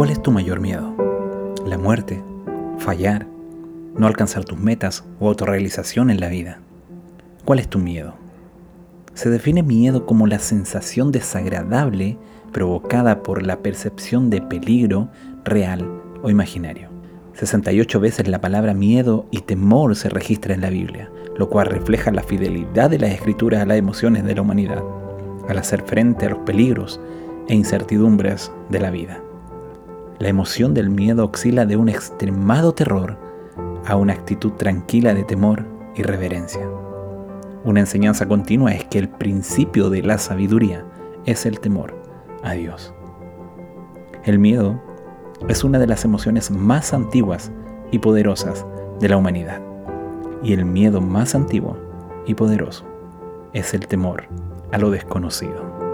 ¿Cuál es tu mayor miedo? ¿La muerte? ¿Fallar? ¿No alcanzar tus metas o autorrealización en la vida? ¿Cuál es tu miedo? Se define miedo como la sensación desagradable provocada por la percepción de peligro real o imaginario. 68 veces la palabra miedo y temor se registra en la Biblia, lo cual refleja la fidelidad de las escrituras a las emociones de la humanidad, al hacer frente a los peligros e incertidumbres de la vida. La emoción del miedo oscila de un extremado terror a una actitud tranquila de temor y reverencia. Una enseñanza continua es que el principio de la sabiduría es el temor a Dios. El miedo es una de las emociones más antiguas y poderosas de la humanidad. Y el miedo más antiguo y poderoso es el temor a lo desconocido.